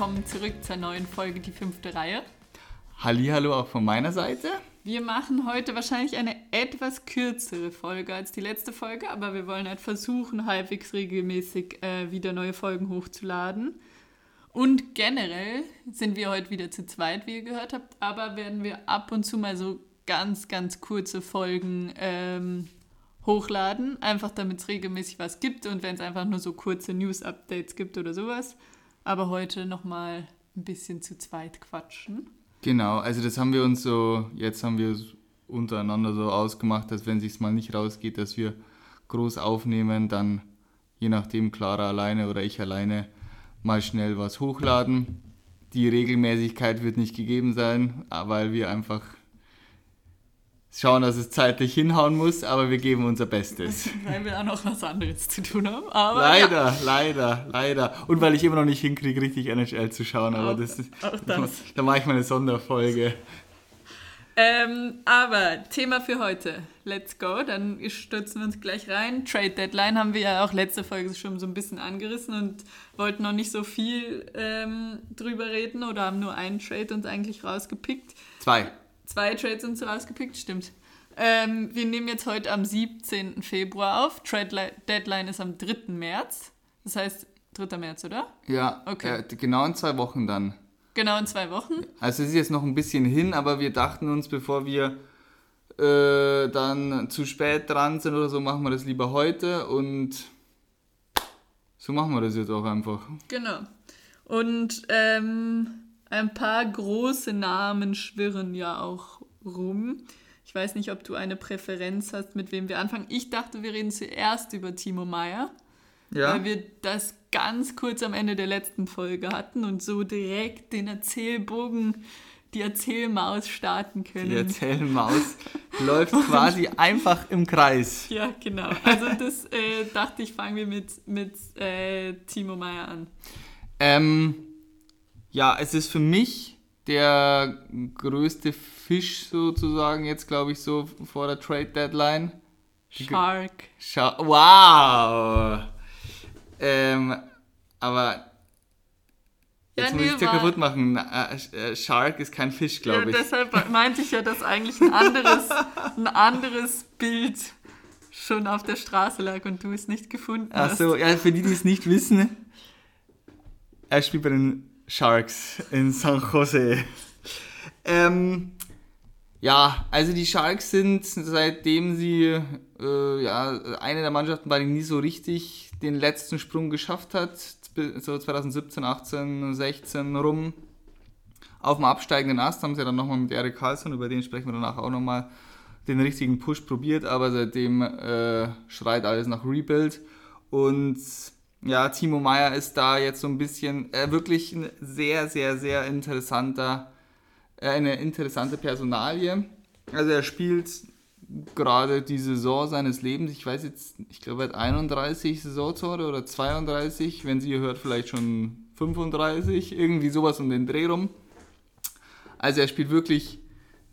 willkommen zurück zur neuen Folge Die fünfte Reihe. Hallihallo auch von meiner Seite. Wir machen heute wahrscheinlich eine etwas kürzere Folge als die letzte Folge, aber wir wollen halt versuchen, halbwegs regelmäßig äh, wieder neue Folgen hochzuladen. Und generell sind wir heute wieder zu zweit, wie ihr gehört habt, aber werden wir ab und zu mal so ganz, ganz kurze Folgen ähm, hochladen, einfach damit es regelmäßig was gibt und wenn es einfach nur so kurze News-Updates gibt oder sowas. Aber heute nochmal ein bisschen zu zweit quatschen. Genau, also das haben wir uns so, jetzt haben wir es untereinander so ausgemacht, dass wenn es sich mal nicht rausgeht, dass wir groß aufnehmen, dann je nachdem Clara alleine oder ich alleine mal schnell was hochladen. Die Regelmäßigkeit wird nicht gegeben sein, weil wir einfach schauen, dass es zeitlich hinhauen muss, aber wir geben unser Bestes. Weil wir auch noch was anderes zu tun haben. Leider, ja. leider, leider. Und weil ich immer noch nicht hinkriege, richtig NHL zu schauen, aber Auch- das ist. auch das. Da mache ich mal eine Sonderfolge. Ähm, aber Thema für heute. Let's go. Dann stürzen wir uns gleich rein. Trade Deadline haben wir ja auch letzte Folge schon so ein bisschen angerissen und wollten noch nicht so viel ähm, drüber reden oder haben nur einen Trade uns eigentlich rausgepickt. Zwei. Zwei Trades uns rausgepickt, stimmt. Ähm, wir nehmen jetzt heute am 17. Februar auf. Trade Li- Deadline ist am 3. März. Das heißt 3. März, oder? Ja, Okay. äh, genau in zwei Wochen dann. Genau in zwei Wochen. Also es ist jetzt noch ein bisschen hin, aber wir dachten uns, bevor wir äh, dann zu spät dran sind oder so, machen wir das lieber heute und so machen wir das jetzt auch einfach. Genau. Und ähm, ein paar große Namen schwirren ja auch rum. Ich weiß nicht, ob du eine Präferenz hast, mit wem wir anfangen. Ich dachte, wir reden zuerst über Timo Meyer, Ja. weil wir das ganz kurz am Ende der letzten Folge hatten und so direkt den Erzählbogen, die Erzählmaus starten können. Die Erzählmaus läuft quasi einfach im Kreis. ja, genau. Also das äh, dachte ich, fangen wir mit, mit äh, Timo Meyer an. Ähm, ja, es ist für mich der größte Fisch sozusagen jetzt, glaube ich, so vor der Trade Deadline. Shark. Schau, wow! Ähm, aber Ja, jetzt muss ich dir kaputt machen. Äh, äh, Shark ist kein Fisch, Ja, glaube ich. deshalb meinte ich ja, dass eigentlich ein anderes, ein anderes Bild schon auf der Straße lag und du es nicht gefunden Ach hast. so, ja, für die, die es nicht wissen, er spielt bei den Sharks in San Jose. Ähm, ja, also die Sharks sind, seitdem sie äh, ja, eine der Mannschaften war, die nie so richtig den letzten Sprung geschafft hat, so 2017, 18, 16 rum, auf dem absteigenden Ast haben sie dann nochmal mit Erik Karlsson, über den sprechen wir danach auch nochmal, den richtigen Push probiert, aber seitdem äh, schreit alles nach Rebuild. Und ja, Timo Meyer ist da jetzt so ein bisschen äh, wirklich ein sehr, sehr, sehr interessanter, äh, eine interessante Personalie. Also er spielt gerade die Saison seines Lebens. Ich weiß jetzt, ich glaube, er hat 31 Saisontore oder 32, wenn sie hört, vielleicht schon 35, irgendwie sowas um den Dreh rum. Also er spielt wirklich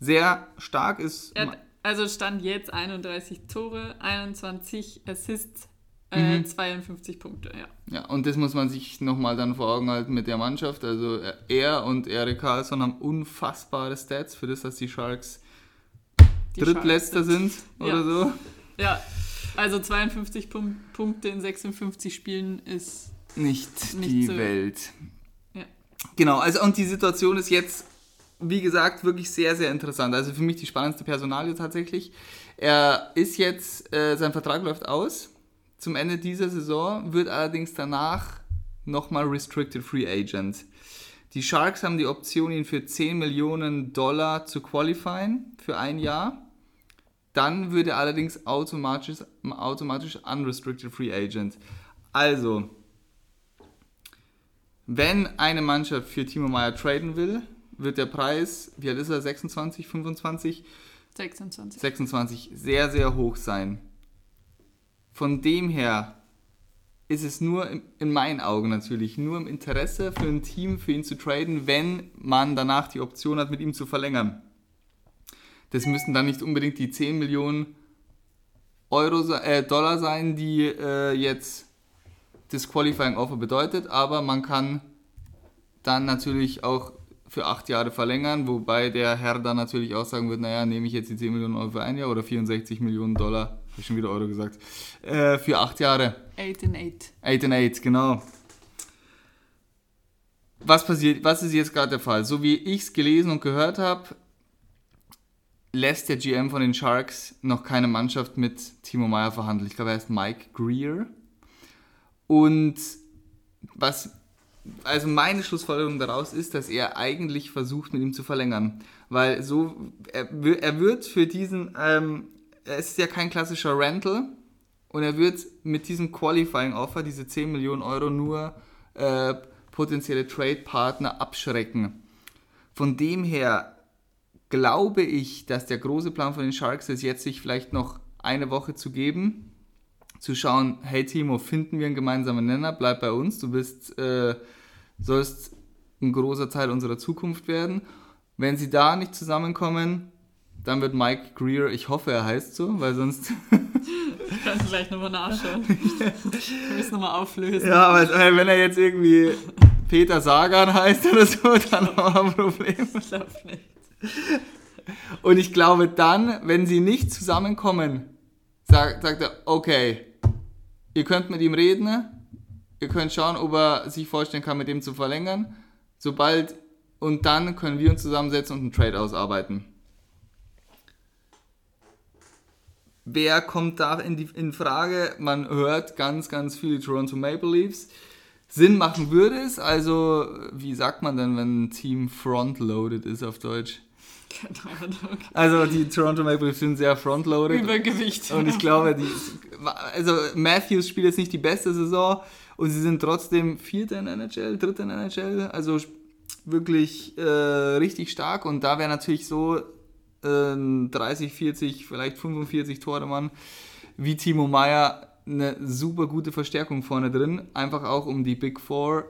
sehr stark, ist hat, also stand jetzt 31 Tore, 21 Assists, äh, Mhm. 52 Punkte, ja. Ja, und das muss man sich nochmal dann vor Augen halten mit der Mannschaft. Also er und Erik Karlsson haben unfassbare Stats für das, dass die Sharks Die Drittletzter Sharks sind oder Ja. so. Ja, also 52 Pun Punkte in 56 Spielen ist Nicht, Nicht die so- Welt. Ja. Genau, also und die Situation ist jetzt, wie gesagt, wirklich sehr, sehr interessant. Also für mich die spannendste Personalie tatsächlich. Er ist jetzt, äh, sein Vertrag läuft aus zum Ende dieser Saison, wird allerdings danach nochmal Restricted Free Agent. Die Sharks haben die Option, ihn für 10 Millionen Dollar zu qualifieren für ein Jahr. Dann würde er allerdings automatisch, automatisch Unrestricted Free Agent. Also, wenn eine Mannschaft für Timo Meyer traden will, wird der Preis, wie alt ist er, 26, 25, 26. 26, sehr, sehr hoch sein. Von dem her ist es nur in meinen Augen natürlich nur im Interesse für ein Team, für ihn zu traden, wenn man danach die Option hat, mit ihm zu verlängern. Das müssen dann nicht unbedingt die 10 Millionen Euro, äh, Dollar sein, die äh, jetzt das Qualifying Offer bedeutet, aber man kann dann natürlich auch für acht Jahre verlängern, wobei der Herr dann natürlich auch sagen wird, naja, nehme ich jetzt die 10 Millionen Euro für ein Jahr oder 64 Millionen Dollar, ich schon wieder Euro gesagt, äh, für acht Jahre. 8 in 8. 8 and 8, genau. Was passiert, was ist jetzt gerade der Fall? So wie ich es gelesen und gehört habe, lässt der GM von den Sharks noch keine Mannschaft mit Timo Meyer verhandeln. Ich glaube, er heißt Mike Greer. Und was, also meine Schlussfolgerung daraus ist, dass er eigentlich versucht, mit ihm zu verlängern. Weil so, er, er wird für diesen, ähm, es ist ja kein klassischer Rental und er wird mit diesem Qualifying Offer, diese 10 Millionen Euro, nur äh, potenzielle Trade-Partner abschrecken. Von dem her glaube ich, dass der große Plan von den Sharks ist, jetzt sich vielleicht noch eine Woche zu geben, zu schauen, hey Timo, finden wir einen gemeinsamen Nenner, bleib bei uns, du bist, äh, sollst ein großer Teil unserer Zukunft werden. Wenn sie da nicht zusammenkommen, dann wird Mike Greer, ich hoffe, er heißt so, weil sonst Kannst du gleich nochmal nachschauen. Wir müssen nochmal auflösen. Ja, aber wenn er jetzt irgendwie Peter Sagan heißt oder so, dann haben wir ein Problem. Ich glaube nicht. Und ich glaube dann, wenn sie nicht zusammenkommen, sagt, sagt er, okay, ihr könnt mit ihm reden, ihr könnt schauen, ob er sich vorstellen kann, mit ihm zu verlängern. Sobald, und dann können wir uns zusammensetzen und einen Trade ausarbeiten. Wer kommt da in, die, in Frage? Man hört ganz, ganz viele Toronto Maple Leafs. Sinn machen würde es, also wie sagt man denn, wenn ein Team frontloaded ist auf Deutsch? Keine Ahnung. Also die Toronto Maple Leafs sind sehr frontloaded. Übergewicht. Und ich glaube, die, also Matthews spielt jetzt nicht die beste Saison und sie sind trotzdem Vierter in der NHL, Dritter in der NHL, also wirklich äh, richtig stark und da wäre natürlich so äh, ein 30, 40, vielleicht 45 Tore Mann wie Timo Meyer eine super gute Verstärkung vorne drin, einfach auch um die Big Four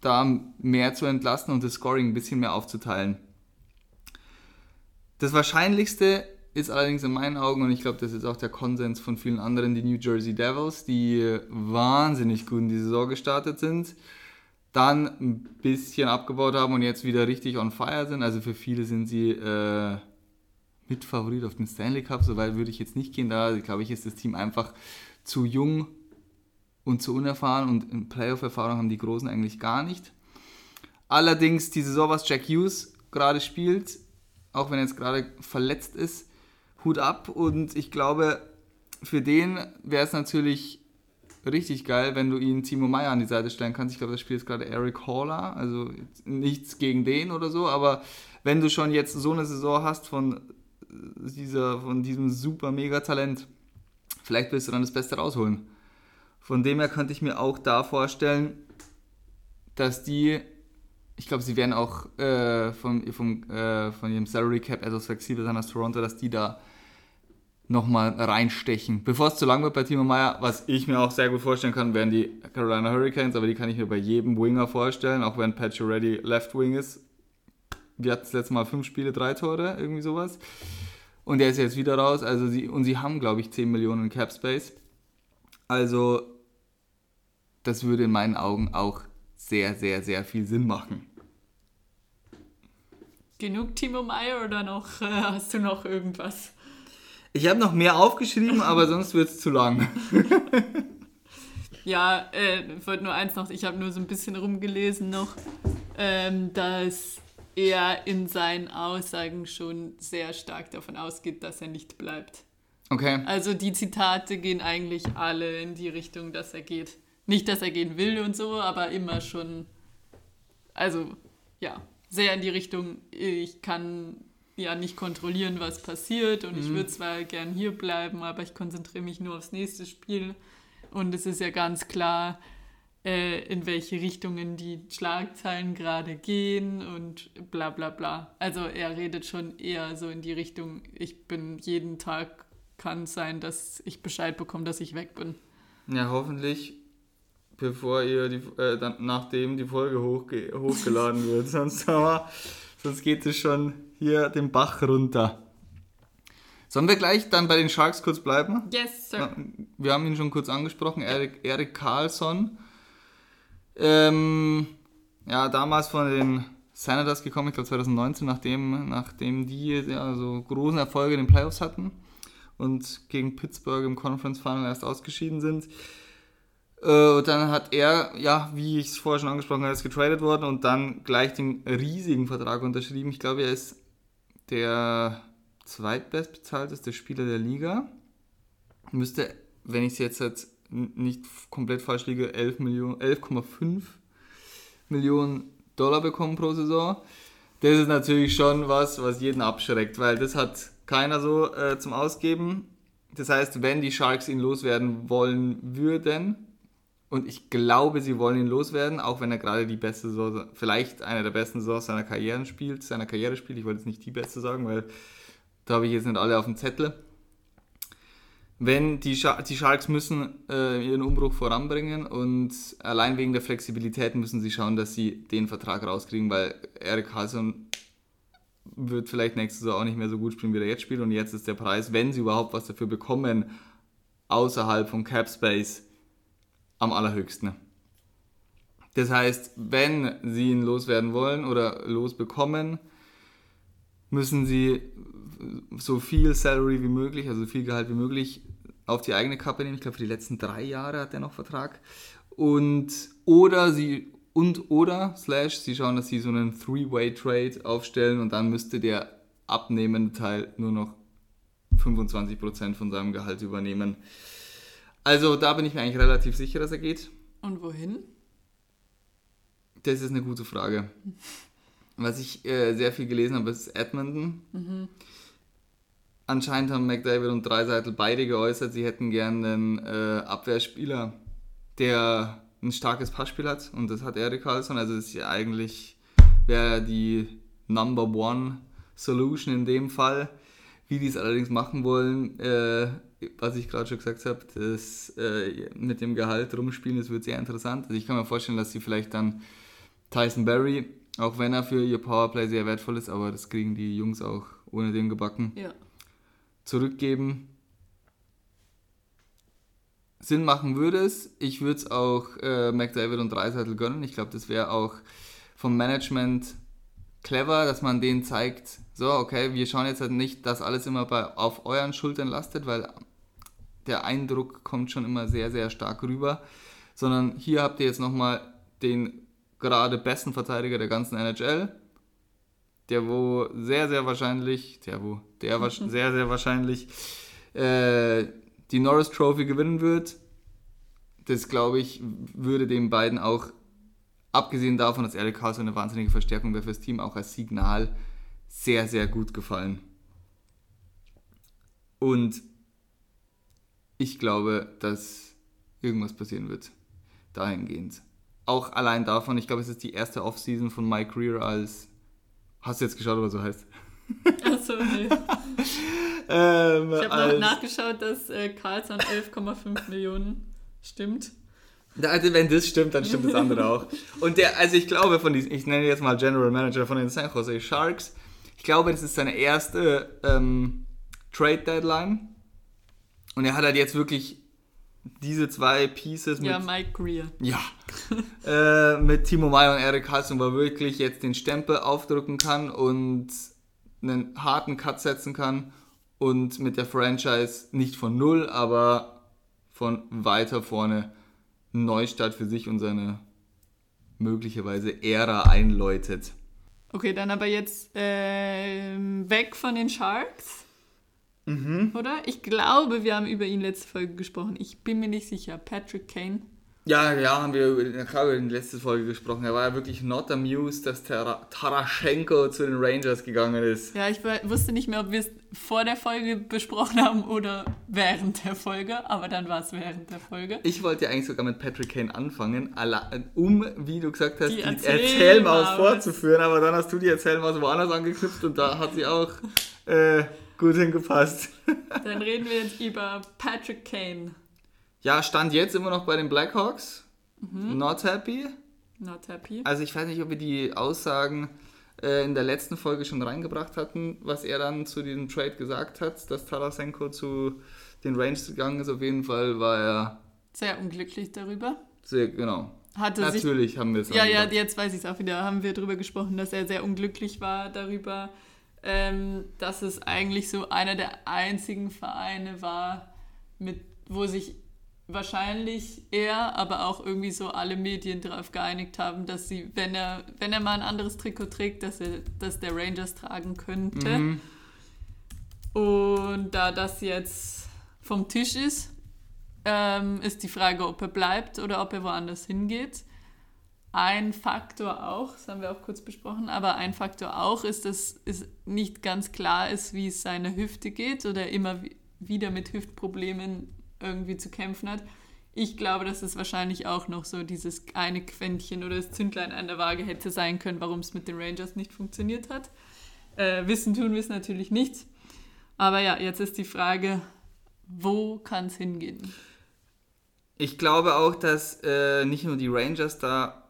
da mehr zu entlasten und das Scoring ein bisschen mehr aufzuteilen. Das Wahrscheinlichste ist allerdings in meinen Augen, und ich glaube, das ist auch der Konsens von vielen anderen, die New Jersey Devils, die wahnsinnig gut in die Saison gestartet sind, dann ein bisschen abgebaut haben und jetzt wieder richtig on fire sind. Also für viele sind sie äh, Mitfavorit auf den Stanley Cup, soweit würde ich jetzt nicht gehen. Da glaube ich, ist das Team einfach zu jung und zu unerfahren und Playoff-Erfahrung haben die Großen eigentlich gar nicht. Allerdings die Saison, was Jack Hughes gerade spielt, auch wenn er jetzt gerade verletzt ist, Hut ab und ich glaube, für den wäre es natürlich richtig geil, wenn du ihn Timo Meyer an die Seite stellen kannst. Ich glaube, das Spiel ist gerade Eric Haller, also nichts gegen den oder so, aber wenn du schon jetzt so eine Saison hast von, dieser, von diesem super mega Talent, vielleicht willst du dann das Beste rausholen. Von dem her könnte ich mir auch da vorstellen, dass die, ich glaube, sie werden auch äh, vom, vom, äh, von ihrem Salary Cap etwas flexibler sein als Toronto, dass die da nochmal reinstechen. Bevor es zu lang wird bei Timo Meyer, was ich mir auch sehr gut vorstellen kann, wären die Carolina Hurricanes, aber die kann ich mir bei jedem Winger vorstellen, auch wenn Patch Ready Left Wing ist. Wir hatten das letzte Mal fünf Spiele, drei Tore, irgendwie sowas. Und der ist jetzt wieder raus. Also sie, und sie haben, glaube ich, 10 Millionen Cap Space. Also, das würde in meinen Augen auch sehr, sehr, sehr viel Sinn machen. Genug Timo Meyer oder noch äh, hast du noch irgendwas? Ich habe noch mehr aufgeschrieben, aber sonst wird es zu lang. Ja, äh, ich wollte nur eins noch, ich habe nur so ein bisschen rumgelesen noch, ähm, dass er in seinen Aussagen schon sehr stark davon ausgeht, dass er nicht bleibt. Okay. Also die Zitate gehen eigentlich alle in die Richtung, dass er geht. Nicht, dass er gehen will und so, aber immer schon, also ja, sehr in die Richtung, ich kann ja nicht kontrollieren, was passiert und ich würde zwar gern hier bleiben, aber ich konzentriere mich nur aufs nächste Spiel. Und es ist ja ganz klar, in welche Richtungen die Schlagzeilen gerade gehen und bla bla bla. Also er redet schon eher so in die Richtung, ich bin jeden Tag, kann es sein, dass ich Bescheid bekomme, dass ich weg bin. Ja, hoffentlich, bevor ihr die, äh, dann, nachdem die Folge hochge hochgeladen wird. sonst, aber, sonst geht es schon hier den Bach runter. Sollen wir gleich dann bei den Sharks kurz bleiben? Yes, sir. Wir haben ihn schon kurz angesprochen, Erik, Erik Karlsson. Ähm, ja, damals von den Senators gekommen, ich glaube 2019, nachdem, nachdem die ja, so großen Erfolge in den Playoffs hatten und gegen Pittsburgh im Conference Final erst ausgeschieden sind. Äh, dann hat er, ja, wie ich es vorher schon angesprochen habe, ist getradet worden und dann gleich den riesigen Vertrag unterschrieben. Ich glaube, er ist der zweitbestbezahlteste Spieler der Liga. Müsste, wenn ich es jetzt, jetzt nicht komplett falsch liege, 11 Millionen, 11,5 Millionen Dollar bekommen pro Saison. Das ist natürlich schon was, was jeden abschreckt, weil das hat keiner so äh, zum Ausgeben. Das heißt, wenn die Sharks ihn loswerden wollen würden, und ich glaube, sie wollen ihn loswerden, auch wenn er gerade die beste Saison, vielleicht eine der besten Saisons seiner Karriere spielt, seiner Karriere spielt. Ich wollte jetzt nicht die beste sagen, weil da habe ich jetzt nicht alle auf dem Zettel. Wenn die, Sch die Sharks müssen äh, ihren Umbruch voranbringen und allein wegen der Flexibilität müssen sie schauen, dass sie den Vertrag rauskriegen, weil Eric Carlson wird vielleicht nächste Saison auch nicht mehr so gut spielen, wie er jetzt spielt und jetzt ist der Preis, wenn sie überhaupt was dafür bekommen, außerhalb von Cap Space am allerhöchsten. Das heißt, wenn sie ihn loswerden wollen oder losbekommen, müssen sie so viel Salary wie möglich, also so viel Gehalt wie möglich auf die eigene Kappe nehmen. Ich glaube, für die letzten drei Jahre hat er noch Vertrag. Und oder sie und oder slash sie schauen, dass sie so einen Three-Way-Trade aufstellen und dann müsste der abnehmende Teil nur noch 25% von seinem Gehalt übernehmen. Also da bin ich mir eigentlich relativ sicher, dass er geht. Und wohin? Das ist eine gute Frage. Was ich äh, sehr viel gelesen habe, ist Edmonton. Mhm. Anscheinend haben McDavid und Dreiseitel beide geäußert, sie hätten gerne einen äh, Abwehrspieler, der ein starkes Passspiel hat. Und das hat Erik Carlson. Also ist ja eigentlich wäre die Number One Solution in dem Fall. Wie die es allerdings machen wollen, äh, was ich gerade schon gesagt habe, das äh, mit dem Gehalt rumspielen, das wird sehr interessant. Also ich kann mir vorstellen, dass sie vielleicht dann Tyson Berry, auch wenn er für ihr Powerplay sehr wertvoll ist, aber das kriegen die Jungs auch ohne den gebacken, ja. Zurückgeben. Sinn machen würde es. Ich würde es auch äh, McDavid und Dreiseitel gönnen. Ich glaube, das wäre auch vom Management clever, dass man denen zeigt, so, okay, wir schauen jetzt halt nicht, dass alles immer bei, auf euren Schultern lastet, weil der Eindruck kommt schon immer sehr, sehr stark rüber, sondern hier habt ihr jetzt nochmal den gerade besten Verteidiger der ganzen NHL, der wo sehr, sehr wahrscheinlich, der wo, der sehr, sehr wahrscheinlich äh, die Norris Trophy gewinnen wird. Das, glaube ich, würde den beiden auch, abgesehen davon, dass Eric Carlson eine wahnsinnige Verstärkung wäre fürs Team, auch als Signal sehr, sehr gut gefallen. Und ich glaube, dass irgendwas passieren wird. Dahingehend. Auch allein davon, ich glaube, es ist die erste Offseason von Mike Greer als. Hast du jetzt geschaut, was so heißt? Achso, nee. ähm, ich habe noch nachgeschaut, dass äh, Carlson 11,5 Millionen stimmt. Also wenn das stimmt, dann stimmt das andere auch. Und der, also ich glaube von diesen, ich nenne jetzt mal General Manager von den San Jose Sharks, ich glaube, das ist seine erste ähm, Trade Deadline und er hat halt jetzt wirklich diese zwei Pieces mit. Ja, Mike Greer. Ja. äh, mit Timo Meyer und Eric Hudson, wo er wirklich jetzt den Stempel aufdrücken kann und einen harten Cut setzen kann und mit der Franchise nicht von null, aber von weiter vorne Neustart für sich und seine möglicherweise Ära einläutet. Okay, dann aber jetzt äh, weg von den Sharks Mhm. Oder? Ich glaube, wir haben über ihn letzte Folge gesprochen. Ich bin mir nicht sicher. Patrick Kane. Ja, ja, haben wir über, klar über die letzte Folge gesprochen. Er war ja wirklich not amused, dass Tara, Taraschenko zu den Rangers gegangen ist. Ja, ich wusste nicht mehr, ob wir es vor der Folge besprochen haben oder während der Folge, aber dann war es während der Folge. Ich wollte ja eigentlich sogar mit Patrick Kane anfangen, um, wie du gesagt hast, die, die Erzählmaus vorzuführen, aber dann hast du die Erzählmaus woanders angeknüpft und da hat sie auch... Äh, Gut hingepasst. Dann reden wir jetzt über Patrick Kane. Ja, stand jetzt immer noch bei den Blackhawks. Mhm. Not happy. Not happy. Also ich weiß nicht, ob wir die Aussagen äh, in der letzten Folge schon reingebracht hatten, was er dann zu diesem Trade gesagt hat, dass Tarasenko zu den Rangers gegangen ist. Auf jeden Fall war er sehr unglücklich darüber. Sehr, genau. hatte Natürlich sich, haben wir es. Ja, ja, jetzt weiß ich es auch wieder. Haben wir darüber gesprochen, dass er sehr unglücklich war darüber, ähm, dass es eigentlich so einer der einzigen Vereine war, mit, wo sich wahrscheinlich er, aber auch irgendwie so alle Medien darauf geeinigt haben, dass sie, wenn er, wenn er mal ein anderes Trikot trägt, dass er dass der Rangers tragen könnte. Mhm. Und da das jetzt vom Tisch ist, ähm, ist die Frage, ob er bleibt oder ob er woanders hingeht. Ein Faktor auch, das haben wir auch kurz besprochen, aber ein Faktor auch ist, dass es nicht ganz klar ist, wie es seiner Hüfte geht oder immer wieder mit Hüftproblemen irgendwie zu kämpfen hat. Ich glaube, dass es wahrscheinlich auch noch so dieses eine Quäntchen oder das Zündlein an der Waage hätte sein können, warum es mit den Rangers nicht funktioniert hat. Äh, wissen tun wir es natürlich nicht. Aber ja, jetzt ist die Frage, wo kann es hingehen? Ich glaube auch, dass äh, nicht nur die Rangers da.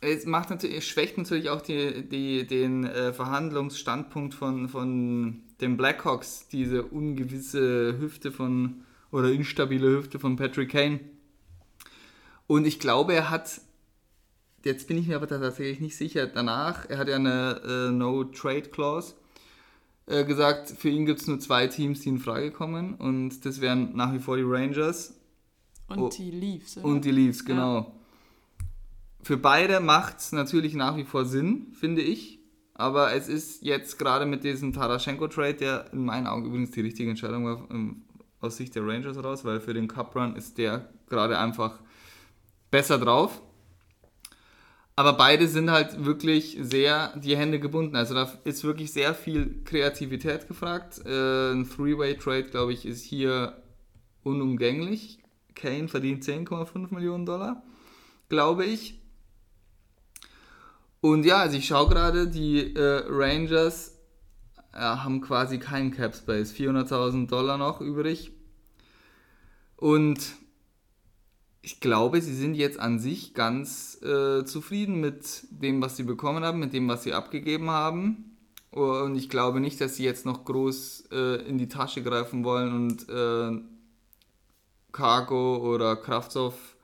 Es macht natürlich, schwächt natürlich auch die, die, den äh, Verhandlungsstandpunkt von, von den Blackhawks, diese ungewisse Hüfte von oder instabile Hüfte von Patrick Kane. Und ich glaube, er hat, jetzt bin ich mir aber tatsächlich nicht sicher, danach, er hat ja eine äh, No-Trade-Clause äh, gesagt, für ihn gibt es nur zwei Teams, die in Frage kommen und das wären nach wie vor die Rangers und oh, die Leafs. Oder? Und die Leafs, genau. Ja. Für beide macht es natürlich nach wie vor Sinn, finde ich. Aber es ist jetzt gerade mit diesem Tarasenko-Trade, der in meinen Augen übrigens die richtige Entscheidung war, ähm, aus Sicht der Rangers raus, weil für den Cup Run ist der gerade einfach besser drauf. Aber beide sind halt wirklich sehr die Hände gebunden. Also da ist wirklich sehr viel Kreativität gefragt. Äh, ein Three-Way-Trade, glaube ich, ist hier unumgänglich. Kane verdient 10,5 Millionen Dollar, glaube ich. Und ja, also ich schaue gerade, die äh, Rangers haben quasi keinen Cap Space, 400.000 Dollar noch übrig. Und ich glaube, sie sind jetzt an sich ganz äh, zufrieden mit dem, was sie bekommen haben, mit dem, was sie abgegeben haben. Und ich glaube nicht, dass sie jetzt noch groß äh, in die Tasche greifen wollen und äh, Cargo oder Kraftstoff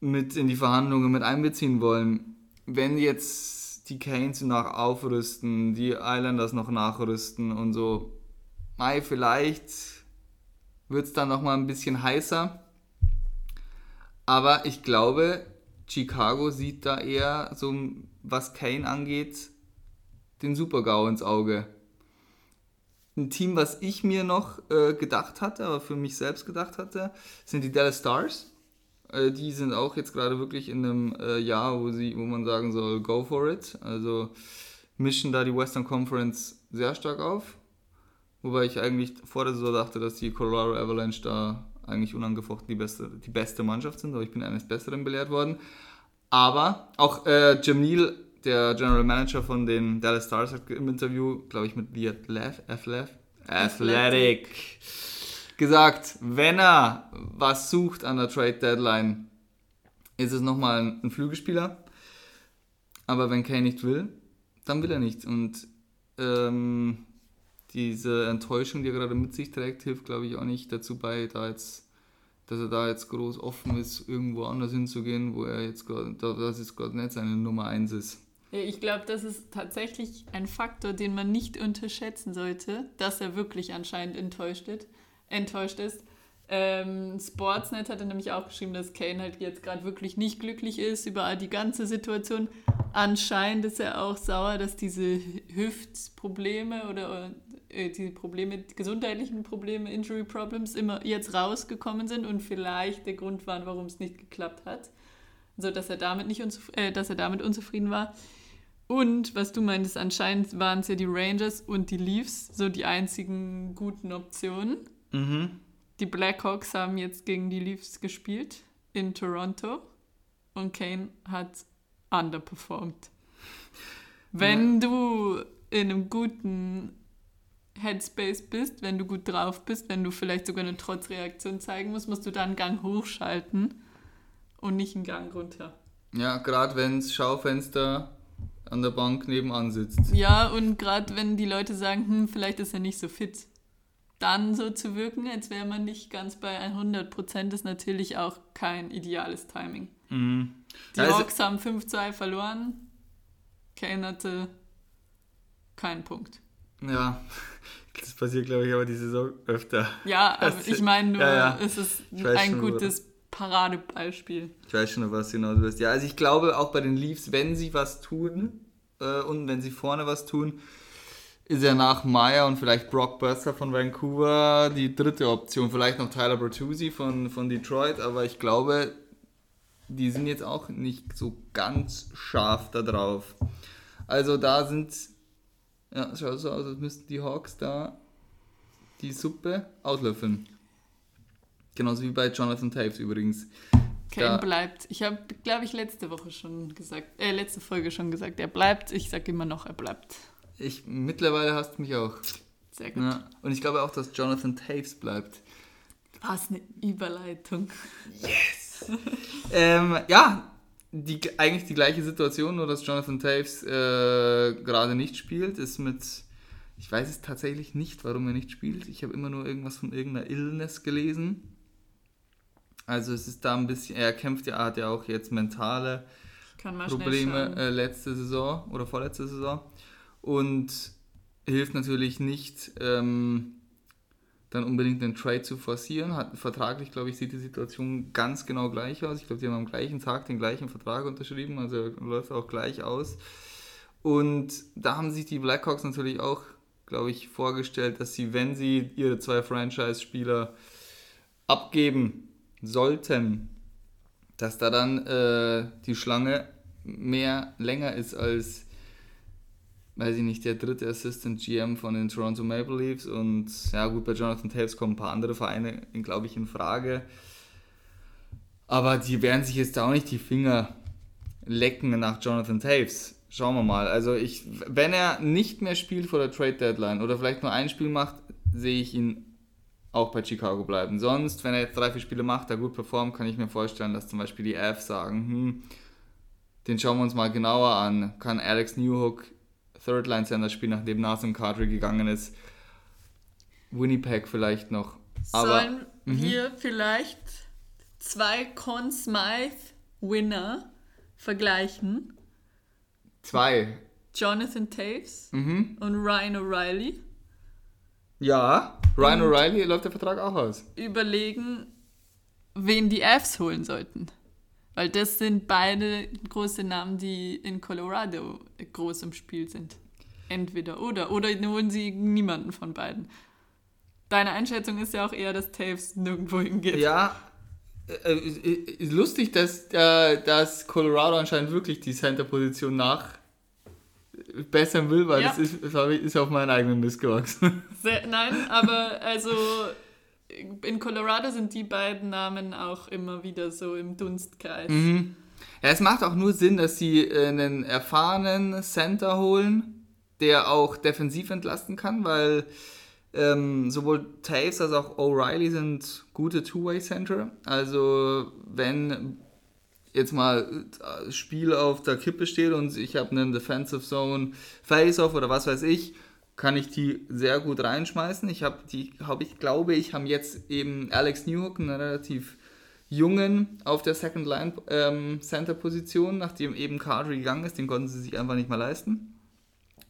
mit in die Verhandlungen mit einbeziehen wollen. Wenn jetzt die Canes noch aufrüsten, die Islanders noch nachrüsten und so, Mai, vielleicht wird es dann nochmal ein bisschen heißer. Aber ich glaube, Chicago sieht da eher so, was Kane angeht, den Super-GAU ins Auge ein Team, was ich mir noch äh, gedacht hatte, aber für mich selbst gedacht hatte, sind die Dallas Stars. Äh, die sind auch jetzt gerade wirklich in einem äh, Jahr, wo, sie, wo man sagen soll, go for it. Also mischen da die Western Conference sehr stark auf. Wobei ich eigentlich vor der Saison dachte, dass die Colorado Avalanche da eigentlich unangefochten die beste, die beste Mannschaft sind, aber ich bin eines Besseren belehrt worden. Aber auch äh, Jim Neal der General Manager von den Dallas Stars hat im Interview, glaube ich, mit The Athletic, Athletic gesagt, wenn er was sucht an der Trade Deadline, ist es nochmal ein Flügelspieler. Aber wenn Kane nicht will, dann will er nicht. Und ähm, diese Enttäuschung, die er gerade mit sich trägt, hilft, glaube ich, auch nicht dazu bei, da jetzt, dass er da jetzt groß offen ist, irgendwo anders hinzugehen, wo er jetzt gerade, das ist gerade nicht seine Nummer 1 ist. Ich glaube, das ist tatsächlich ein Faktor, den man nicht unterschätzen sollte, dass er wirklich anscheinend enttäuscht ist. Enttäuscht ist. Ähm, Sportsnet hatte nämlich auch geschrieben, dass Kane halt jetzt gerade wirklich nicht glücklich ist über die ganze Situation. Anscheinend ist er auch sauer, dass diese Hüftprobleme oder äh, die Probleme, gesundheitlichen Probleme, Injury Problems immer jetzt rausgekommen sind und vielleicht der Grund waren, warum es nicht geklappt hat. So dass er damit nicht äh, dass er damit unzufrieden war. Und was du meintest, anscheinend waren es ja die Rangers und die Leafs so die einzigen guten Optionen. Mhm. Die Blackhawks haben jetzt gegen die Leafs gespielt in Toronto und Kane hat underperformed. Wenn ja. du in einem guten Headspace bist, wenn du gut drauf bist, wenn du vielleicht sogar eine Trotzreaktion zeigen musst, musst du dann einen Gang hochschalten und nicht einen Gang runter. Ja, gerade wenn das Schaufenster an der Bank nebenan sitzt. Ja, und gerade wenn die Leute sagen, hm, vielleicht ist er nicht so fit, dann so zu wirken, als wäre man nicht ganz bei 100 Prozent, ist natürlich auch kein ideales Timing. Mhm. Die also- Hawks haben 5-2 verloren. Kane hatte keinen Punkt. Ja, das passiert, glaube ich, aber die Saison öfter. Ja, aber ich meine nur, ja, ja. es ist ein schon, gutes Paradebeispiel. Ich weiß schon, was du hinaus willst. Ja, also ich glaube auch bei den Leafs, wenn sie was tun äh, und wenn sie vorne was tun, ist ja nach Meyer und vielleicht Brock Burster von Vancouver die dritte Option. Vielleicht noch Tyler Bertuzzi von, von Detroit, aber ich glaube, die sind jetzt auch nicht so ganz scharf da drauf. Also da sind, ja, schaut so aus, als müssten die Hawks da die Suppe auslöffeln. Genauso wie bei Jonathan Taves übrigens. Kane Ja. bleibt. Ich habe, glaube ich, letzte Woche schon gesagt, äh, letzte Folge schon gesagt, er bleibt. Ich sage immer noch, er bleibt. Ich, mittlerweile hasst mich auch. Sehr gut. Ja. Und ich glaube auch, dass Jonathan Taves bleibt. Was eine Überleitung. Ähm, ja, die, eigentlich die gleiche Situation, nur dass Jonathan Taves äh, gerade nicht spielt, ist mit. Ich weiß es tatsächlich nicht, warum er nicht spielt. Ich habe immer nur irgendwas von irgendeiner Illness gelesen. Also es ist da ein bisschen, er kämpft ja, hat ja auch jetzt mentale Probleme äh, letzte Saison oder vorletzte Saison und hilft natürlich nicht, ähm, dann unbedingt den Trade zu forcieren. Hat vertraglich, glaube ich, sieht die Situation ganz genau gleich aus. Ich glaube, die haben am gleichen Tag den gleichen Vertrag unterschrieben, also läuft auch gleich aus. Und da haben sich die Blackhawks natürlich auch, glaube ich, vorgestellt, dass sie, wenn sie ihre zwei Franchise-Spieler abgeben sollten, dass da dann äh, die Schlange mehr länger ist als, weiß ich nicht, der dritte Assistant GM von den Toronto Maple Leafs und ja gut, bei Jonathan Taves kommen ein paar andere Vereine, glaube ich, in Frage. Aber die werden sich jetzt da auch nicht die Finger lecken nach Jonathan Taves. Schauen wir mal. Also ich, wenn er nicht mehr spielt vor der Trade Deadline oder vielleicht nur ein Spiel macht, sehe ich ihn auch bei Chicago bleiben. Sonst, wenn er jetzt drei, vier Spiele macht, der gut performt, kann ich mir vorstellen, dass zum Beispiel die Avs sagen, hm, den schauen wir uns mal genauer an. Kann Alex Newhook Third Line Center spielen, nachdem Nassim Kadri gegangen ist. Winnipeg vielleicht noch. Aber Sollen Mhm. wir vielleicht zwei Conn Smythe Winner vergleichen? zwei. Jonathan Taves Mhm. und Ryan O'Reilly. Ja, Ryan O'Reilly läuft der Vertrag auch aus. Überlegen, wen die Avs holen sollten. Weil das sind beide große Namen, die in Colorado groß im Spiel sind. Entweder oder. Oder holen sie niemanden von beiden. Deine Einschätzung ist ja auch eher, dass Taves nirgendwo hingeht. Ja, äh, äh, lustig, dass, äh, dass Colorado anscheinend wirklich die Center-Position nach bessern will, weil Ja. das ist, ist auf meinen eigenen Mist gewachsen. Sehr, nein, aber also in Colorado sind die beiden Namen auch immer wieder so im Dunstkreis. Mhm. Ja, es macht auch nur Sinn, dass sie äh, einen erfahrenen Center holen, der auch defensiv entlasten kann, weil ähm, sowohl Taves als auch O'Reilly sind gute Two-Way-Center. Also wenn jetzt mal das Spiel auf der Kippe steht und ich habe einen Defensive Zone Face-Off oder was weiß ich, kann ich die sehr gut reinschmeißen. Ich habe die, habe ich glaube ich, haben jetzt eben Alex Newhook, einen relativ jungen auf der Second Line ähm, Center Position, nachdem eben Kadri gegangen ist, den konnten sie sich einfach nicht mehr leisten.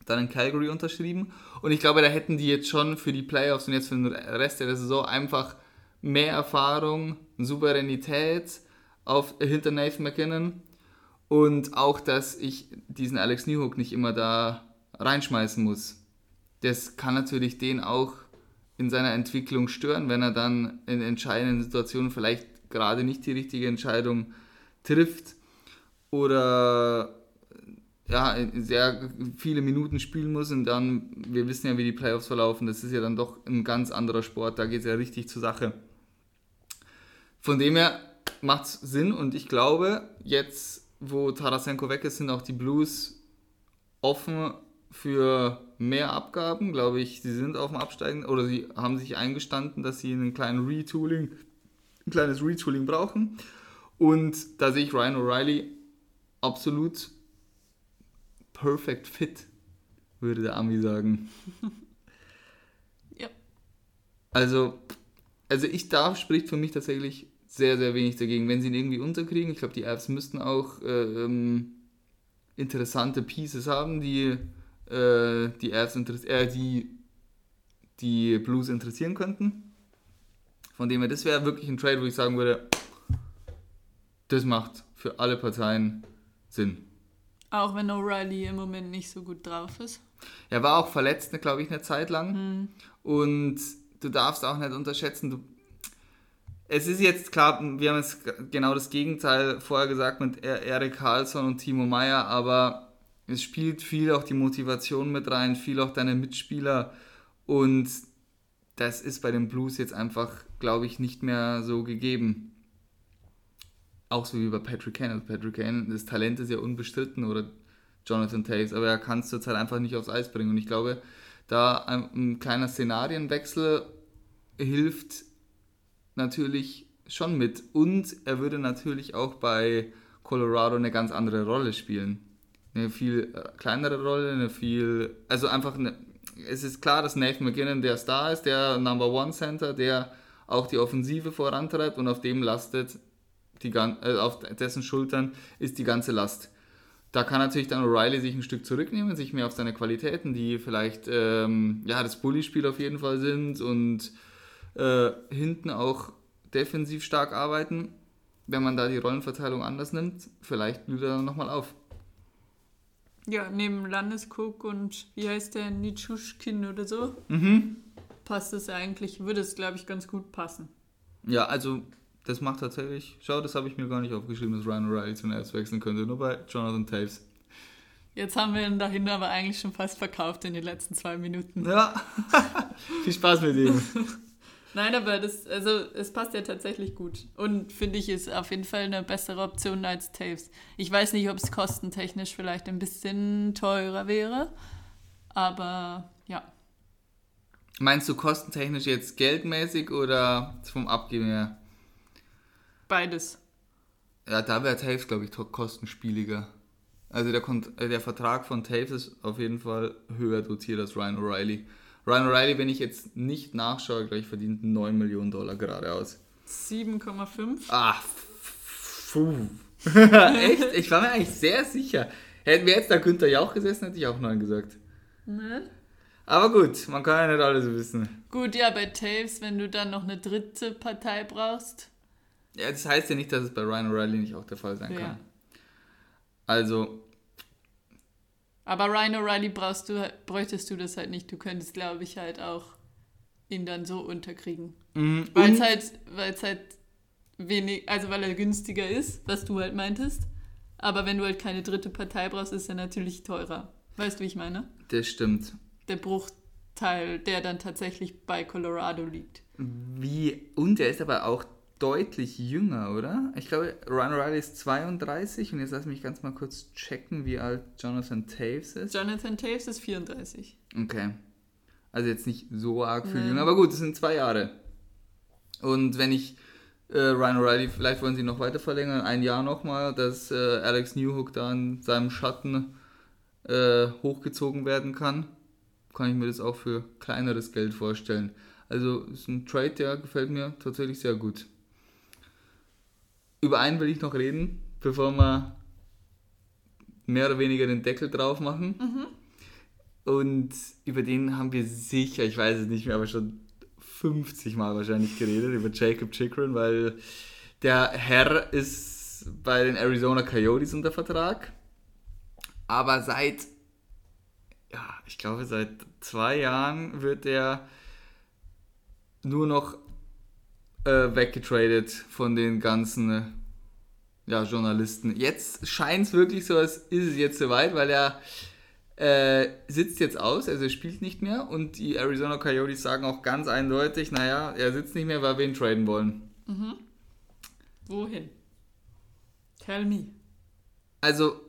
Dann in Calgary unterschrieben und ich glaube, da hätten die jetzt schon für die Playoffs und jetzt für den Rest der Saison einfach mehr Erfahrung, Souveränität auf hinter Nathan McKinnon und auch, dass ich diesen Alex Newhook nicht immer da reinschmeißen muss. Das kann natürlich den auch in seiner Entwicklung stören, wenn er dann in entscheidenden Situationen vielleicht gerade nicht die richtige Entscheidung trifft oder ja, sehr viele Minuten spielen muss und dann, wir wissen ja, wie die Playoffs verlaufen, das ist ja dann doch ein ganz anderer Sport, da geht es ja richtig zur Sache. Von dem her macht es Sinn und ich glaube, jetzt, wo Tarasenko weg ist, sind auch die Blues offen für mehr Abgaben, glaube ich, sie sind auf dem Absteigen oder sie haben sich eingestanden, dass sie einen kleinen Retooling, ein kleines Retooling brauchen. Und da sehe ich Ryan O'Reilly absolut perfect fit, würde der Ami sagen. Ja. Also, also ich da spricht für mich tatsächlich sehr, sehr wenig dagegen, wenn sie ihn irgendwie unterkriegen. Ich glaube, die Avs müssten auch äh, ähm, interessante Pieces haben, die äh, die Avs äh, die, die Blues interessieren könnten. Von dem her, das wäre wirklich ein Trade, wo ich sagen würde, das macht für alle Parteien Sinn. Auch wenn O'Reilly im Moment nicht so gut drauf ist. Er war auch verletzt, glaube ich, eine Zeit lang. Mhm. Und du darfst auch nicht unterschätzen, du, es ist jetzt klar, wir haben jetzt genau das Gegenteil vorher gesagt mit Erik Karlsson und Timo Meyer, aber es spielt viel auch die Motivation mit rein, viel auch deine Mitspieler und das ist bei den Blues jetzt einfach, glaube ich, nicht mehr so gegeben. Auch so wie bei Patrick Kane. Also Patrick Kane, das Talent ist ja unbestritten oder Jonathan Taves, aber er kann es zurzeit einfach nicht aufs Eis bringen. Und ich glaube, da ein, ein kleiner Szenarienwechsel hilft natürlich schon mit. Und er würde natürlich auch bei Colorado eine ganz andere Rolle spielen. Eine viel äh, kleinere Rolle, eine viel. Also einfach eine. Es ist klar, dass Nathan McGinnon der Star ist, der Number One Center, der auch die Offensive vorantreibt und auf dem lastet die, äh, auf dessen Schultern ist die ganze Last. Da kann natürlich dann O'Reilly sich ein Stück zurücknehmen, sich mehr auf seine Qualitäten, die vielleicht ähm, ja, das Bully-Spiel auf jeden Fall sind und äh, hinten auch defensiv stark arbeiten. Wenn man da die Rollenverteilung anders nimmt, vielleicht blüht er dann nochmal auf. Ja, neben Landeskog und wie heißt der, Nitschuschkin oder so, mhm. passt es eigentlich, würde es, glaube ich, ganz gut passen. Ja, also das macht tatsächlich, schau, das habe ich mir gar nicht aufgeschrieben, dass Ryan O'Reilly zu den wechseln könnte, nur bei Jonathan Taves. Jetzt haben wir ihn dahinter aber eigentlich schon fast verkauft in den letzten zwei Minuten. Ja, viel Spaß mit ihm. Nein, aber das, also es passt ja tatsächlich gut. Und finde ich, ist auf jeden Fall eine bessere Option als Taves. Ich weiß nicht, ob es kostentechnisch vielleicht ein bisschen teurer wäre, aber ja. Meinst du kostentechnisch jetzt geldmäßig oder vom Abgeben her? Beides. Ja, da wäre Taves, glaube ich, kostenspieliger. Also der, der Vertrag von Taves ist auf jeden Fall höher dotiert als Ryan O'Reilly. Ryan O'Reilly, wenn ich jetzt nicht nachschaue, gleich verdient 9 Millionen Dollar geradeaus. 7,5? Ach, puh. Echt? Ich war mir eigentlich sehr sicher. Hätten wir jetzt da Günther Jauch gesessen, hätte ich auch 9 gesagt. Ne? Aber gut, man kann ja nicht alles wissen. Gut, ja, bei Taves, wenn du dann noch eine dritte Partei brauchst, ja, das heißt ja nicht, dass es bei Ryan O'Reilly nicht auch der Fall sein ja. kann. Also. Aber Ryan O'Reilly brauchst du, bräuchtest du das halt nicht. Du könntest, glaube ich, halt auch ihn dann so unterkriegen. Mhm. Weil es halt, weil's halt wenig, also weil er günstiger ist, was du halt meintest. Aber wenn du halt keine dritte Partei brauchst, ist er natürlich teurer. Weißt du, wie ich meine? Das stimmt. Der Bruchteil, der dann tatsächlich bei Colorado liegt. Wie, und er ist aber auch deutlich jünger, oder? Ich glaube, Ryan O'Reilly ist 32 und jetzt lass mich ganz mal kurz checken, wie alt Jonathan Taves ist. Jonathan Taves ist 34. Okay. Also jetzt nicht so arg viel jünger, aber gut, es sind zwei Jahre. Und wenn ich äh, Ryan O'Reilly, vielleicht wollen sie noch weiter verlängern, ein Jahr nochmal, dass äh, Alex Newhook da in seinem Schatten äh, hochgezogen werden kann, kann ich mir das auch für kleineres Geld vorstellen. Also ist ein Trade, der gefällt mir tatsächlich sehr gut über einen will ich noch reden, bevor wir mehr oder weniger den Deckel drauf machen. Mhm. Und über den haben wir sicher, ich weiß es nicht mehr, aber schon 50 Mal wahrscheinlich geredet, über Jacob Chikrin, weil der Herr ist bei den Arizona Coyotes unter Vertrag. Aber seit, ja, ich glaube, seit zwei Jahren wird er nur noch äh, weggetradet von den ganzen äh, ja, Journalisten. Jetzt scheint es wirklich so, als ist es jetzt soweit, weil er äh, sitzt jetzt aus, also er spielt nicht mehr und die Arizona Coyotes sagen auch ganz eindeutig, naja, er sitzt nicht mehr, weil wir ihn traden wollen. Mhm. Wohin? Tell me. Also,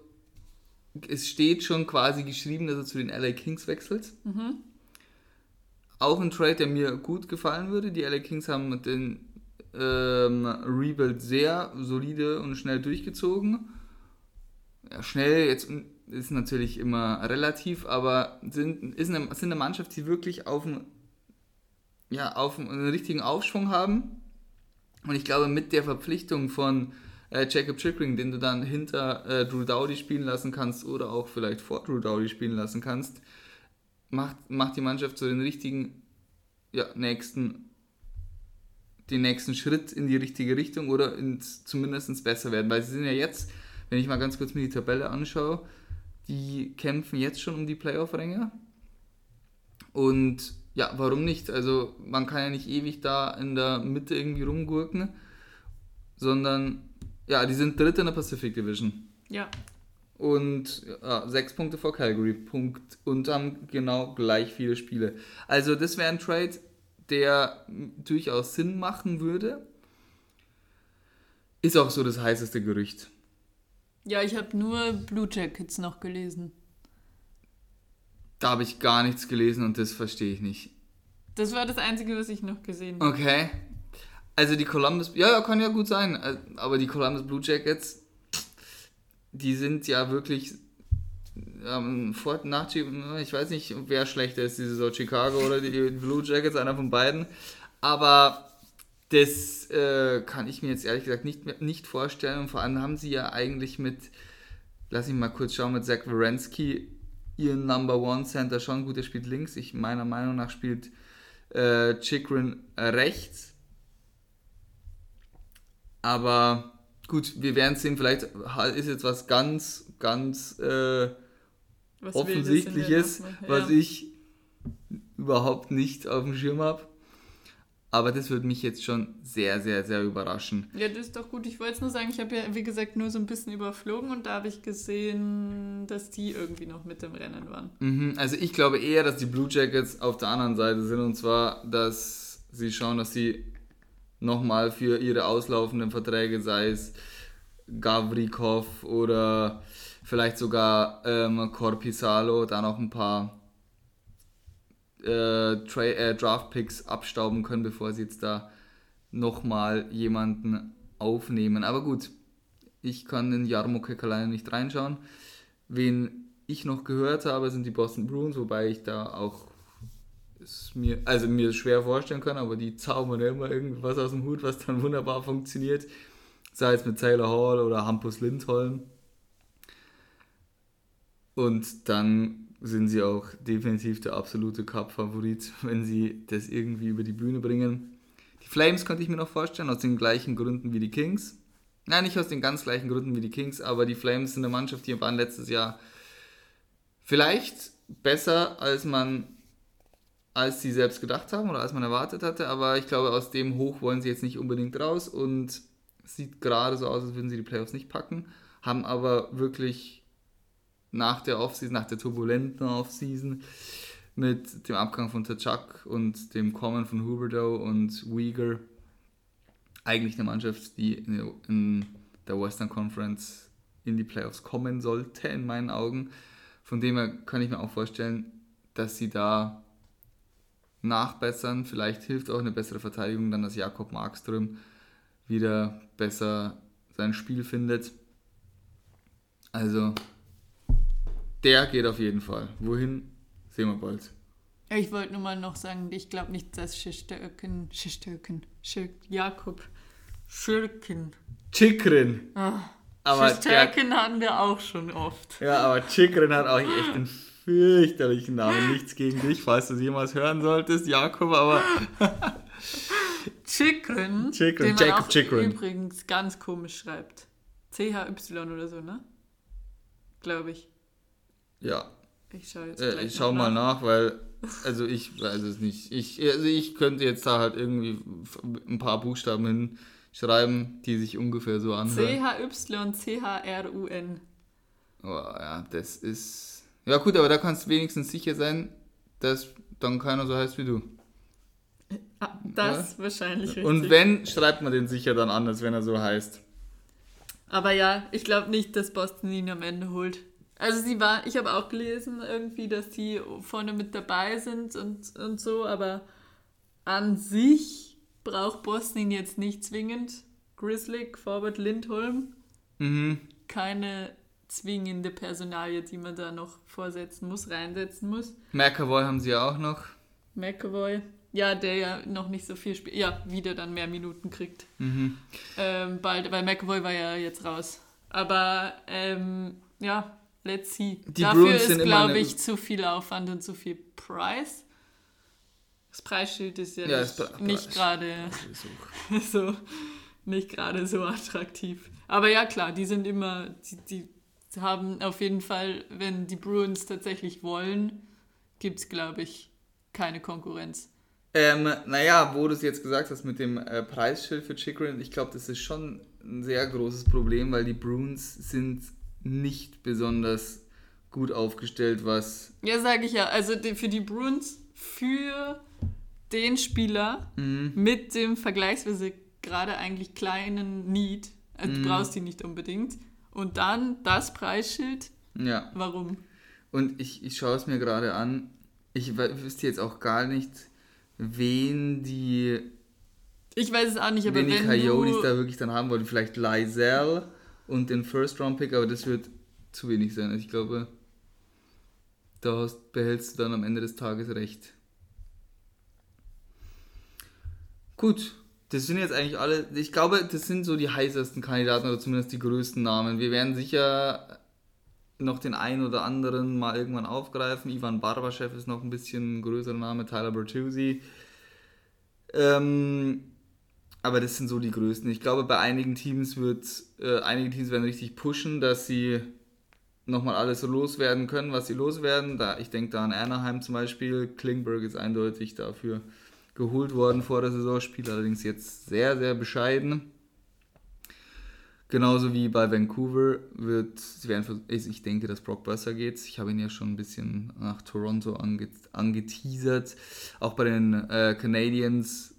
es steht schon quasi geschrieben, dass er zu den LA Kings wechselt. Mhm. Auch ein Trade, der mir gut gefallen würde. Die LA Kings haben den ähm, Rebuild sehr solide und schnell durchgezogen. Ja, schnell jetzt ist natürlich immer relativ, aber sind, ist eine, sind eine Mannschaft, die wirklich auf, einen, ja, auf einen richtigen Aufschwung haben. Und ich glaube, mit der Verpflichtung von äh, Jacob Chickering, den du dann hinter äh, Drew Dowdy spielen lassen kannst oder auch vielleicht vor Drew Dowdy spielen lassen kannst, macht, macht die Mannschaft so den richtigen, ja, nächsten, den nächsten Schritt in die richtige Richtung oder ins, zumindest ins besser werden. Weil sie sind ja jetzt, wenn ich mal ganz kurz mir die Tabelle anschaue, die kämpfen jetzt schon um die Playoff-Ränge. Und ja, warum nicht? Also man kann ja nicht ewig da in der Mitte irgendwie rumgurken, sondern ja, die sind Dritte in der Pacific Division. Ja. Und ja, sechs Punkte vor Calgary. Punkt. Und haben genau gleich viele Spiele. Also das wäre ein Trade, der durchaus Sinn machen würde. Ist auch so das heißeste Gerücht. Ja, ich habe nur Blue Jackets noch gelesen. Da habe ich gar nichts gelesen und das verstehe ich nicht. Das war das Einzige, was ich noch gesehen habe. Okay. Also die Columbus, ja, ja, kann ja gut sein, äh, aber die Columbus Blue Jackets, die sind ja wirklich ähm, vor, nach, ich weiß nicht, wer schlechter ist, diese so Chicago oder die Blue Jackets, einer von beiden, aber das äh, kann ich mir jetzt ehrlich gesagt nicht, nicht vorstellen. Und vor allem haben sie ja eigentlich mit, lass ich mal kurz schauen, mit Zach Wierenski ihren Number One Center schon gut, der spielt links, ich meiner Meinung nach spielt äh, Chikrin rechts. Aber gut, wir werden sehen, vielleicht ist jetzt was ganz, ganz äh, was Offensichtliches, ja. was ich überhaupt nicht auf dem Schirm habe. Aber das würde mich jetzt schon sehr, sehr, sehr überraschen. Ja, das ist doch gut. Ich wollte es nur sagen, ich habe ja, wie gesagt, nur so ein bisschen überflogen und da habe ich gesehen, dass die irgendwie noch mit im Rennen waren. Mhm, also ich glaube eher, dass die Blue Jackets auf der anderen Seite sind und zwar, dass sie schauen, dass sie nochmal für ihre auslaufenden Verträge, sei es Gavrikov oder vielleicht sogar ähm, Corpisalo, da noch ein paar äh, äh, Draft-Picks abstauben können, bevor sie jetzt da nochmal jemanden aufnehmen. Aber gut, ich kann in Jarmo Kekalainen nicht reinschauen. Wen ich noch gehört habe, sind die Boston Bruins, wobei ich da auch es mir, also mir schwer vorstellen kann, aber die zaubern immer irgendwas aus dem Hut, was dann wunderbar funktioniert. Sei es mit Taylor Hall oder Hampus Lindholm. Und dann sind sie auch definitiv der absolute Cup-Favorit, wenn sie das irgendwie über die Bühne bringen. Die Flames könnte ich mir noch vorstellen, aus den gleichen Gründen wie die Kings. Nein, nicht aus den ganz gleichen Gründen wie die Kings, aber die Flames sind eine Mannschaft, die waren letztes Jahr vielleicht besser, als man als sie selbst gedacht haben oder als man erwartet hatte. Aber ich glaube, aus dem Hoch wollen sie jetzt nicht unbedingt raus und sieht gerade so aus, als würden sie die Playoffs nicht packen. Haben aber wirklich nach der Offseason, nach der turbulenten Offseason mit dem Abgang von Tachak und dem Kommen von Huberdeau und Uyghur eigentlich eine Mannschaft, die in der Western Conference in die Playoffs kommen sollte, in meinen Augen. Von dem her kann ich mir auch vorstellen, dass sie da nachbessern. Vielleicht hilft auch eine bessere Verteidigung dann, dass Jakob Markström wieder besser sein Spiel findet. Also, der geht auf jeden Fall. Wohin, sehen wir bald. Ich wollte nur mal noch sagen, ich glaube nicht, dass Schischtöken, Schischtöken, Jakob Schirken. Chikrin. Oh, aber Schischtöken hatten wir auch schon oft. Ja, aber Chikrin hat auch echt einen fürchterlichen Namen. Nichts gegen dich, falls du es jemals hören solltest, Jakob, aber. Chicken. Chicken, den man Jacob auch Chicken. übrigens ganz komisch schreibt. CHY oder so, ne? Glaube ich. Ja. Ich schaue jetzt äh, Ich schau mal nach. weil, also ich weiß es nicht. Ich, also ich könnte jetzt da halt irgendwie ein paar Buchstaben hinschreiben, die sich ungefähr so anhören. CHY, CHRUN. Oh, ja, das ist ja gut, aber da kannst du wenigstens sicher sein, dass dann keiner so heißt wie du. Ah, das ja? wahrscheinlich richtig. Und wenn, schreibt man den sicher dann anders, wenn er so heißt. Aber ja, ich glaube nicht, dass Boston ihn am Ende holt. Also sie war, ich habe auch gelesen irgendwie, dass die vorne mit dabei sind und, und so, aber an sich braucht Boston ihn jetzt nicht zwingend. Grizzly, Forward, Lindholm. Mhm. Keine zwingende Personalie, die man da noch vorsetzen muss, reinsetzen muss. McAvoy haben sie auch noch. McAvoy. ja, der ja noch nicht so viel spielt, ja, wieder dann mehr Minuten kriegt. Mhm. Ähm, bald, weil McAvoy war ja jetzt raus. Aber ähm, ja, let's see. Die Dafür sind ist, glaube ich, zu viel Aufwand und zu viel Preis. Das Preisschild ist ja, Ja, nicht, nicht gerade so nicht gerade so attraktiv. Aber ja, klar, die sind immer, die, die haben auf jeden Fall, wenn die Bruins tatsächlich wollen, gibt es, glaube ich, keine Konkurrenz. Ähm, naja, wo du es jetzt gesagt hast mit dem äh, Preisschild für Chikrin, ich glaube, das ist schon ein sehr großes Problem, weil die Bruins sind nicht besonders gut aufgestellt, was Ja, sage ich ja. Also die, für die Bruins, für den Spieler Mhm. mit dem vergleichsweise gerade eigentlich kleinen Need, also Mhm. du brauchst die nicht unbedingt, und dann das Preisschild, ja. warum? Und ich, ich schaue es mir gerade an. Ich wüsste jetzt auch gar nicht, wen die, Ich weiß es auch nicht, aber wen die wenn Coyotes du... da wirklich dann haben wollen. Vielleicht Lysell und den First-Round-Pick, aber das wird zu wenig sein. Also ich glaube, da hast, behältst du dann am Ende des Tages recht. Gut, das sind jetzt eigentlich alle, ich glaube, das sind so die heißesten Kandidaten oder zumindest die größten Namen. Wir werden sicher noch den einen oder anderen mal irgendwann aufgreifen. Ivan Barbaschew ist noch ein bisschen ein größerer Name, Tyler Bertuzzi. Ähm, aber das sind so die größten. Ich glaube, bei einigen Teams wird, äh, einige Teams werden richtig pushen, dass sie nochmal alles so loswerden können, was sie loswerden. Da, ich denke da an Anaheim zum Beispiel. Klingberg ist eindeutig dafür geholt worden vor der Saison, spielt allerdings jetzt sehr, sehr bescheiden. Genauso wie bei Vancouver wird, sie werden, ich denke, dass Brock Besser geht. Ich habe ihn ja schon ein bisschen nach Toronto ange, angeteasert. Auch bei den äh, Canadiens,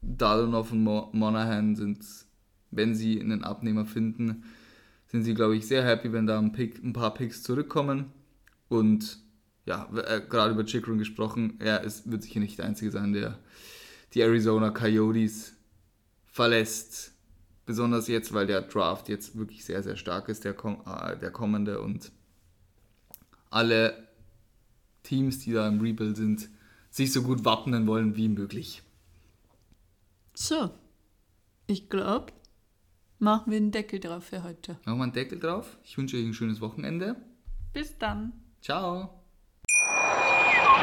Dalonov und Mo Monahan sind, wenn sie einen Abnehmer finden, sind sie, glaube ich, sehr happy, wenn da ein, Pick, ein paar Picks zurückkommen. Und ja, äh, gerade über Chikrin gesprochen, er ist, wird sicher nicht der Einzige sein, der die Arizona Coyotes verlässt. Besonders jetzt, weil der Draft jetzt wirklich sehr, sehr stark ist, der, kom äh, der kommende. Und alle Teams, die da im Rebuild sind, sich so gut wappnen wollen wie möglich. So, ich glaube, machen wir einen Deckel drauf für heute. Machen wir einen Deckel drauf. Ich wünsche euch ein schönes Wochenende. Bis dann. Ciao.